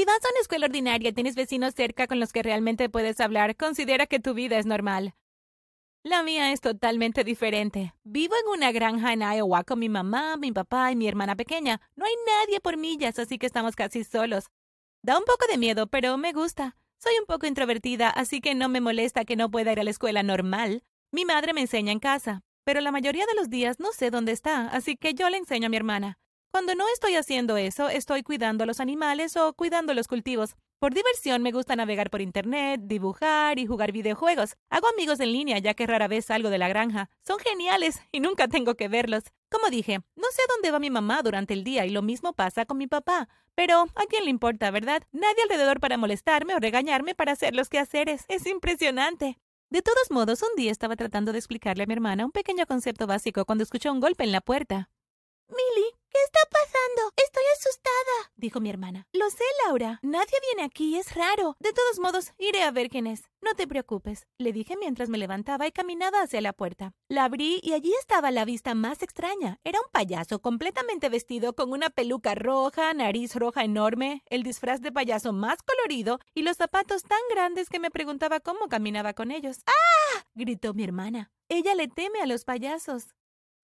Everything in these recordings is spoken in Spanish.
Si vas a una escuela ordinaria y tienes vecinos cerca con los que realmente puedes hablar, considera que tu vida es normal. La mía es totalmente diferente. Vivo en una granja en Iowa con mi mamá, mi papá y mi hermana pequeña. No hay nadie por millas, así que estamos casi solos. Da un poco de miedo, pero me gusta. Soy un poco introvertida, así que no me molesta que no pueda ir a la escuela normal. Mi madre me enseña en casa, pero la mayoría de los días no sé dónde está, así que yo le enseño a mi hermana. Cuando no estoy haciendo eso, estoy cuidando a los animales o cuidando los cultivos. Por diversión me gusta navegar por Internet, dibujar y jugar videojuegos. Hago amigos en línea ya que rara vez salgo de la granja. Son geniales y nunca tengo que verlos. Como dije, no sé a dónde va mi mamá durante el día y lo mismo pasa con mi papá. Pero a quién le importa, ¿verdad? Nadie alrededor para molestarme o regañarme para hacer los quehaceres. Es impresionante. De todos modos, un día estaba tratando de explicarle a mi hermana un pequeño concepto básico cuando escuchó un golpe en la puerta. Milly, ¿qué está pasando? Estoy asustada, dijo mi hermana. Lo sé, Laura. Nadie viene aquí, es raro. De todos modos, iré a ver quién es. No te preocupes, le dije mientras me levantaba y caminaba hacia la puerta. La abrí y allí estaba la vista más extraña. Era un payaso completamente vestido con una peluca roja, nariz roja enorme, el disfraz de payaso más colorido y los zapatos tan grandes que me preguntaba cómo caminaba con ellos. ¡Ah! gritó mi hermana. Ella le teme a los payasos.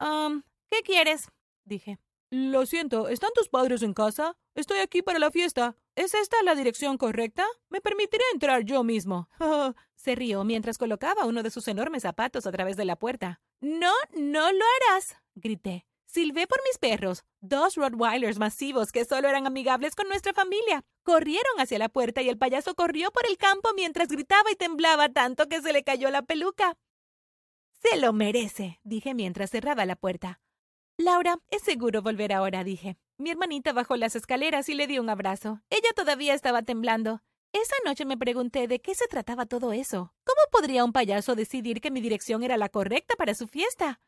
Um, ¿qué quieres? dije. Lo siento, ¿están tus padres en casa? Estoy aquí para la fiesta. ¿Es esta la dirección correcta? Me permitiré entrar yo mismo. Se rió mientras colocaba uno de sus enormes zapatos a través de la puerta. No, no lo harás, grité. Silbé por mis perros, dos Rottweilers masivos que solo eran amigables con nuestra familia. Corrieron hacia la puerta y el payaso corrió por el campo mientras gritaba y temblaba tanto que se le cayó la peluca. Se lo merece, dije mientras cerraba la puerta. Laura, es seguro volver ahora, dije. Mi hermanita bajó las escaleras y le di un abrazo. Ella todavía estaba temblando. Esa noche me pregunté de qué se trataba todo eso. ¿Cómo podría un payaso decidir que mi dirección era la correcta para su fiesta?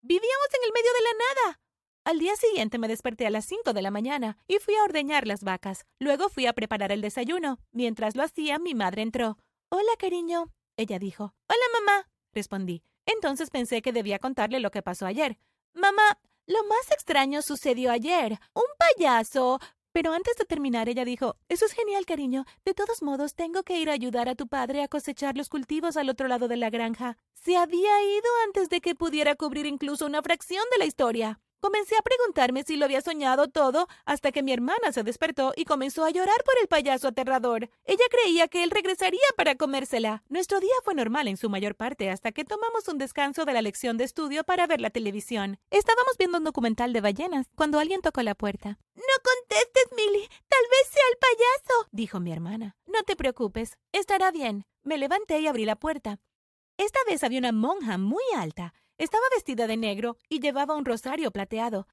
Vivíamos en el medio de la nada. Al día siguiente me desperté a las cinco de la mañana y fui a ordeñar las vacas. Luego fui a preparar el desayuno. Mientras lo hacía, mi madre entró. Hola, cariño. Ella dijo. Hola, mamá. Respondí. Entonces pensé que debía contarle lo que pasó ayer. Mamá, lo más extraño sucedió ayer. Un payaso. Pero antes de terminar, ella dijo, Eso es genial, cariño. De todos modos, tengo que ir a ayudar a tu padre a cosechar los cultivos al otro lado de la granja. Se había ido antes de que pudiera cubrir incluso una fracción de la historia. Comencé a preguntarme si lo había soñado todo hasta que mi hermana se despertó y comenzó a llorar por el payaso aterrador. Ella creía que él regresaría para comérsela. Nuestro día fue normal en su mayor parte hasta que tomamos un descanso de la lección de estudio para ver la televisión. Estábamos viendo un documental de ballenas cuando alguien tocó la puerta. No contestes, Milly. Tal vez sea el payaso, dijo mi hermana. No te preocupes. Estará bien. Me levanté y abrí la puerta. Esta vez había una monja muy alta estaba vestida de negro y llevaba un rosario plateado.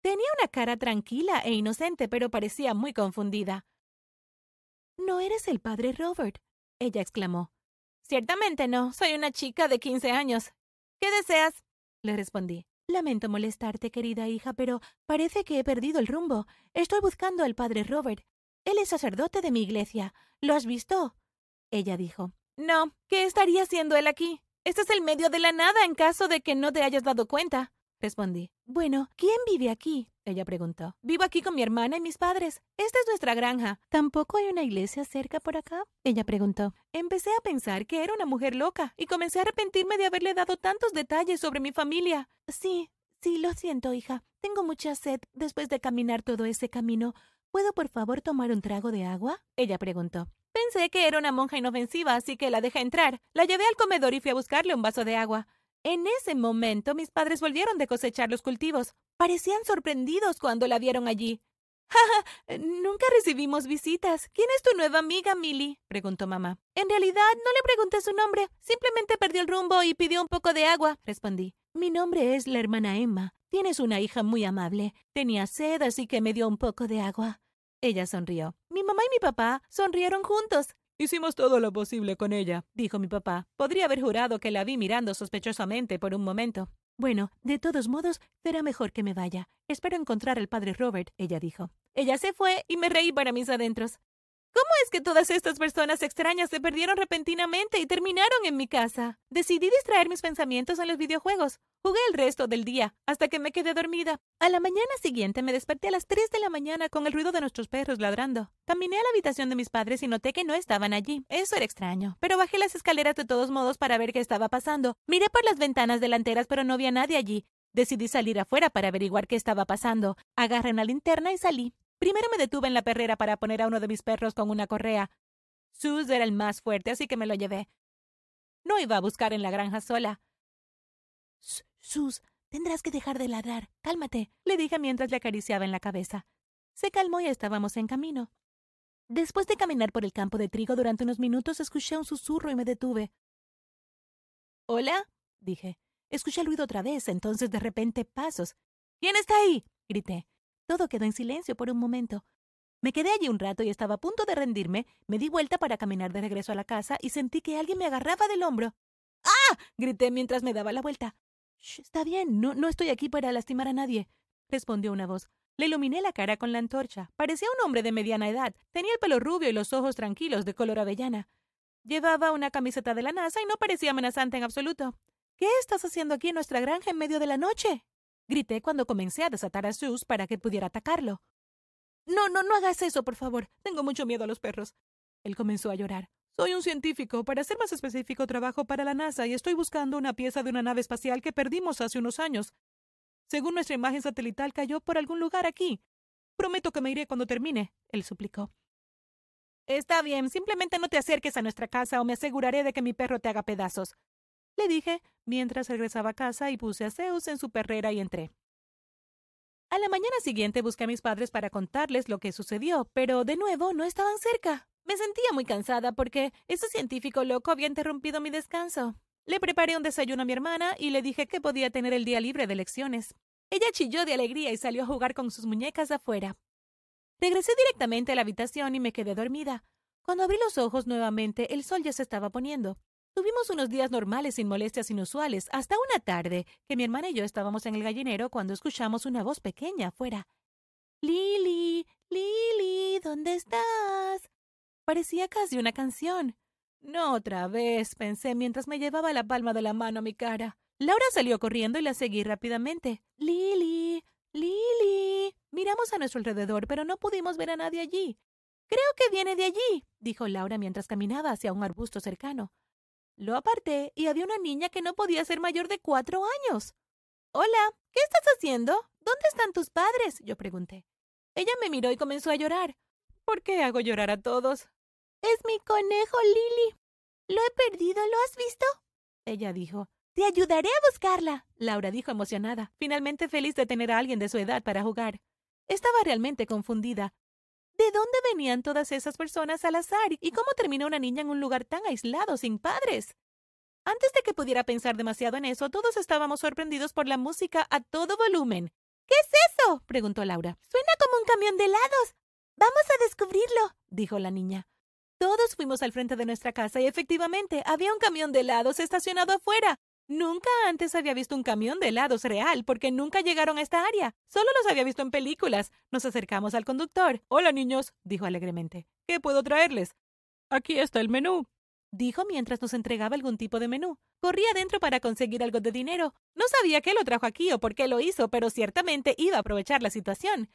Tenía una cara tranquila e inocente, pero parecía muy confundida. No eres el padre Robert, ella exclamó. Ciertamente no, soy una chica de quince años. ¿Qué deseas? le respondí. Lamento molestarte, querida hija, pero parece que he perdido el rumbo. Estoy buscando al padre Robert. Él es sacerdote de mi iglesia. ¿Lo has visto? Ella dijo. No, ¿qué estaría haciendo él aquí? Este es el medio de la nada en caso de que no te hayas dado cuenta. Respondí. Bueno, ¿quién vive aquí? Ella preguntó. Vivo aquí con mi hermana y mis padres. Esta es nuestra granja. ¿Tampoco hay una iglesia cerca por acá? Ella preguntó. Empecé a pensar que era una mujer loca y comencé a arrepentirme de haberle dado tantos detalles sobre mi familia. Sí, sí, lo siento, hija. Tengo mucha sed después de caminar todo ese camino. ¿Puedo por favor tomar un trago de agua? Ella preguntó. Pensé que era una monja inofensiva, así que la dejé entrar. La llevé al comedor y fui a buscarle un vaso de agua. En ese momento mis padres volvieron de cosechar los cultivos. Parecían sorprendidos cuando la vieron allí. ¡Ja, Nunca recibimos visitas. ¿Quién es tu nueva amiga, Milly? preguntó mamá. En realidad, no le pregunté su nombre. Simplemente perdió el rumbo y pidió un poco de agua, respondí. Mi nombre es la hermana Emma. Tienes una hija muy amable. Tenía sed, así que me dio un poco de agua. Ella sonrió. Mi mamá y mi papá sonrieron juntos. Hicimos todo lo posible con ella, dijo mi papá. Podría haber jurado que la vi mirando sospechosamente por un momento. Bueno, de todos modos, será mejor que me vaya. Espero encontrar al padre Robert, ella dijo. Ella se fue y me reí para mis adentros. ¿Cómo es que todas estas personas extrañas se perdieron repentinamente y terminaron en mi casa? Decidí distraer mis pensamientos en los videojuegos. Jugué el resto del día, hasta que me quedé dormida. A la mañana siguiente me desperté a las 3 de la mañana con el ruido de nuestros perros ladrando. Caminé a la habitación de mis padres y noté que no estaban allí. Eso era extraño. Pero bajé las escaleras de todos modos para ver qué estaba pasando. Miré por las ventanas delanteras, pero no había nadie allí. Decidí salir afuera para averiguar qué estaba pasando. Agarré una linterna y salí. Primero me detuve en la perrera para poner a uno de mis perros con una correa. Sus era el más fuerte, así que me lo llevé. No iba a buscar en la granja sola. Sus, tendrás que dejar de ladrar. Cálmate, le dije mientras le acariciaba en la cabeza. Se calmó y estábamos en camino. Después de caminar por el campo de trigo durante unos minutos, escuché un susurro y me detuve. ¿Hola? dije. Escuché el ruido otra vez, entonces de repente pasos. ¿Quién está ahí? grité. Todo quedó en silencio por un momento. Me quedé allí un rato y estaba a punto de rendirme. Me di vuelta para caminar de regreso a la casa y sentí que alguien me agarraba del hombro. ¡Ah! grité mientras me daba la vuelta. Shh, está bien, no, no estoy aquí para lastimar a nadie, respondió una voz. Le iluminé la cara con la antorcha. Parecía un hombre de mediana edad. Tenía el pelo rubio y los ojos tranquilos de color avellana. Llevaba una camiseta de la NASA y no parecía amenazante en absoluto. ¿Qué estás haciendo aquí en nuestra granja en medio de la noche? Grité cuando comencé a desatar a Sus para que pudiera atacarlo. No, no, no hagas eso, por favor. Tengo mucho miedo a los perros. Él comenzó a llorar. Soy un científico. Para ser más específico, trabajo para la NASA y estoy buscando una pieza de una nave espacial que perdimos hace unos años. Según nuestra imagen satelital, cayó por algún lugar aquí. Prometo que me iré cuando termine, él suplicó. Está bien, simplemente no te acerques a nuestra casa o me aseguraré de que mi perro te haga pedazos le dije mientras regresaba a casa y puse a Zeus en su perrera y entré. A la mañana siguiente busqué a mis padres para contarles lo que sucedió, pero de nuevo no estaban cerca. Me sentía muy cansada porque ese científico loco había interrumpido mi descanso. Le preparé un desayuno a mi hermana y le dije que podía tener el día libre de lecciones. Ella chilló de alegría y salió a jugar con sus muñecas afuera. Regresé directamente a la habitación y me quedé dormida. Cuando abrí los ojos nuevamente, el sol ya se estaba poniendo. Tuvimos unos días normales sin molestias inusuales, hasta una tarde que mi hermana y yo estábamos en el gallinero cuando escuchamos una voz pequeña afuera. Lili, Lili, ¿dónde estás? Parecía casi una canción. No otra vez, pensé mientras me llevaba la palma de la mano a mi cara. Laura salió corriendo y la seguí rápidamente. Lili, Lili. Miramos a nuestro alrededor, pero no pudimos ver a nadie allí. Creo que viene de allí, dijo Laura mientras caminaba hacia un arbusto cercano. Lo aparté y había una niña que no podía ser mayor de cuatro años. Hola, ¿qué estás haciendo? ¿Dónde están tus padres? yo pregunté. Ella me miró y comenzó a llorar. ¿Por qué hago llorar a todos? Es mi conejo, Lily. Lo he perdido, ¿lo has visto? Ella dijo. Te ayudaré a buscarla, Laura dijo emocionada, finalmente feliz de tener a alguien de su edad para jugar. Estaba realmente confundida. ¿De dónde venían todas esas personas al azar y cómo terminó una niña en un lugar tan aislado, sin padres? Antes de que pudiera pensar demasiado en eso, todos estábamos sorprendidos por la música a todo volumen. ¿Qué es eso? preguntó Laura. Suena como un camión de helados. Vamos a descubrirlo, dijo la niña. Todos fuimos al frente de nuestra casa y efectivamente había un camión de helados estacionado afuera. Nunca antes había visto un camión de helados real, porque nunca llegaron a esta área. Solo los había visto en películas. Nos acercamos al conductor. Hola, niños, dijo alegremente. ¿Qué puedo traerles? Aquí está el menú, dijo mientras nos entregaba algún tipo de menú. Corrí adentro para conseguir algo de dinero. No sabía qué lo trajo aquí o por qué lo hizo, pero ciertamente iba a aprovechar la situación.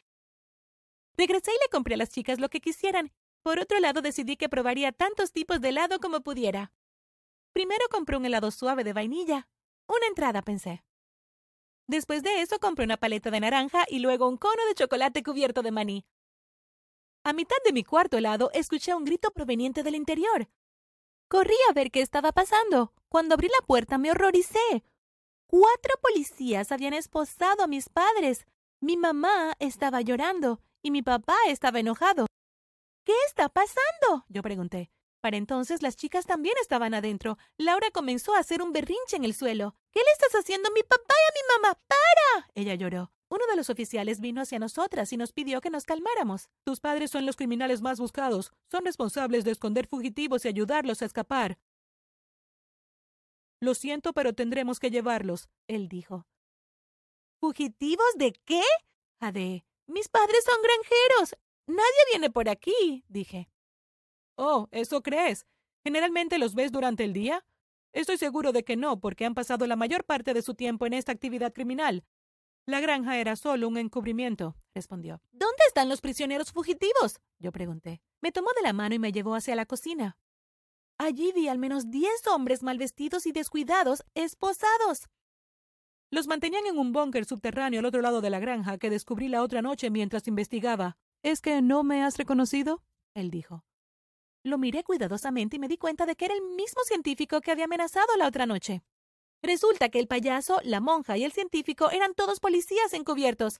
Regresé y le compré a las chicas lo que quisieran. Por otro lado, decidí que probaría tantos tipos de helado como pudiera. Primero compré un helado suave de vainilla. Una entrada, pensé. Después de eso compré una paleta de naranja y luego un cono de chocolate cubierto de maní. A mitad de mi cuarto helado escuché un grito proveniente del interior. Corrí a ver qué estaba pasando. Cuando abrí la puerta me horroricé. Cuatro policías habían esposado a mis padres. Mi mamá estaba llorando y mi papá estaba enojado. ¿Qué está pasando? yo pregunté. Para entonces las chicas también estaban adentro. Laura comenzó a hacer un berrinche en el suelo. ¿Qué le estás haciendo a mi papá y a mi mamá? ¡Para! Ella lloró. Uno de los oficiales vino hacia nosotras y nos pidió que nos calmáramos. Tus padres son los criminales más buscados. Son responsables de esconder fugitivos y ayudarlos a escapar. Lo siento, pero tendremos que llevarlos, él dijo. ¿Fugitivos de qué? Jadeé. Mis padres son granjeros. Nadie viene por aquí, dije. Oh, ¿eso crees? ¿Generalmente los ves durante el día? Estoy seguro de que no, porque han pasado la mayor parte de su tiempo en esta actividad criminal. La granja era solo un encubrimiento, respondió. ¿Dónde están los prisioneros fugitivos? Yo pregunté. Me tomó de la mano y me llevó hacia la cocina. Allí vi al menos diez hombres mal vestidos y descuidados, esposados. Los mantenían en un búnker subterráneo al otro lado de la granja que descubrí la otra noche mientras investigaba. ¿Es que no me has reconocido? Él dijo. Lo miré cuidadosamente y me di cuenta de que era el mismo científico que había amenazado la otra noche. Resulta que el payaso, la monja y el científico eran todos policías encubiertos.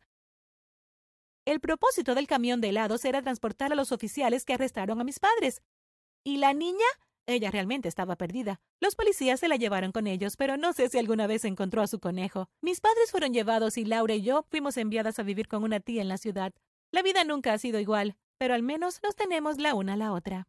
El propósito del camión de helados era transportar a los oficiales que arrestaron a mis padres. ¿Y la niña? Ella realmente estaba perdida. Los policías se la llevaron con ellos, pero no sé si alguna vez encontró a su conejo. Mis padres fueron llevados y Laura y yo fuimos enviadas a vivir con una tía en la ciudad. La vida nunca ha sido igual, pero al menos nos tenemos la una a la otra.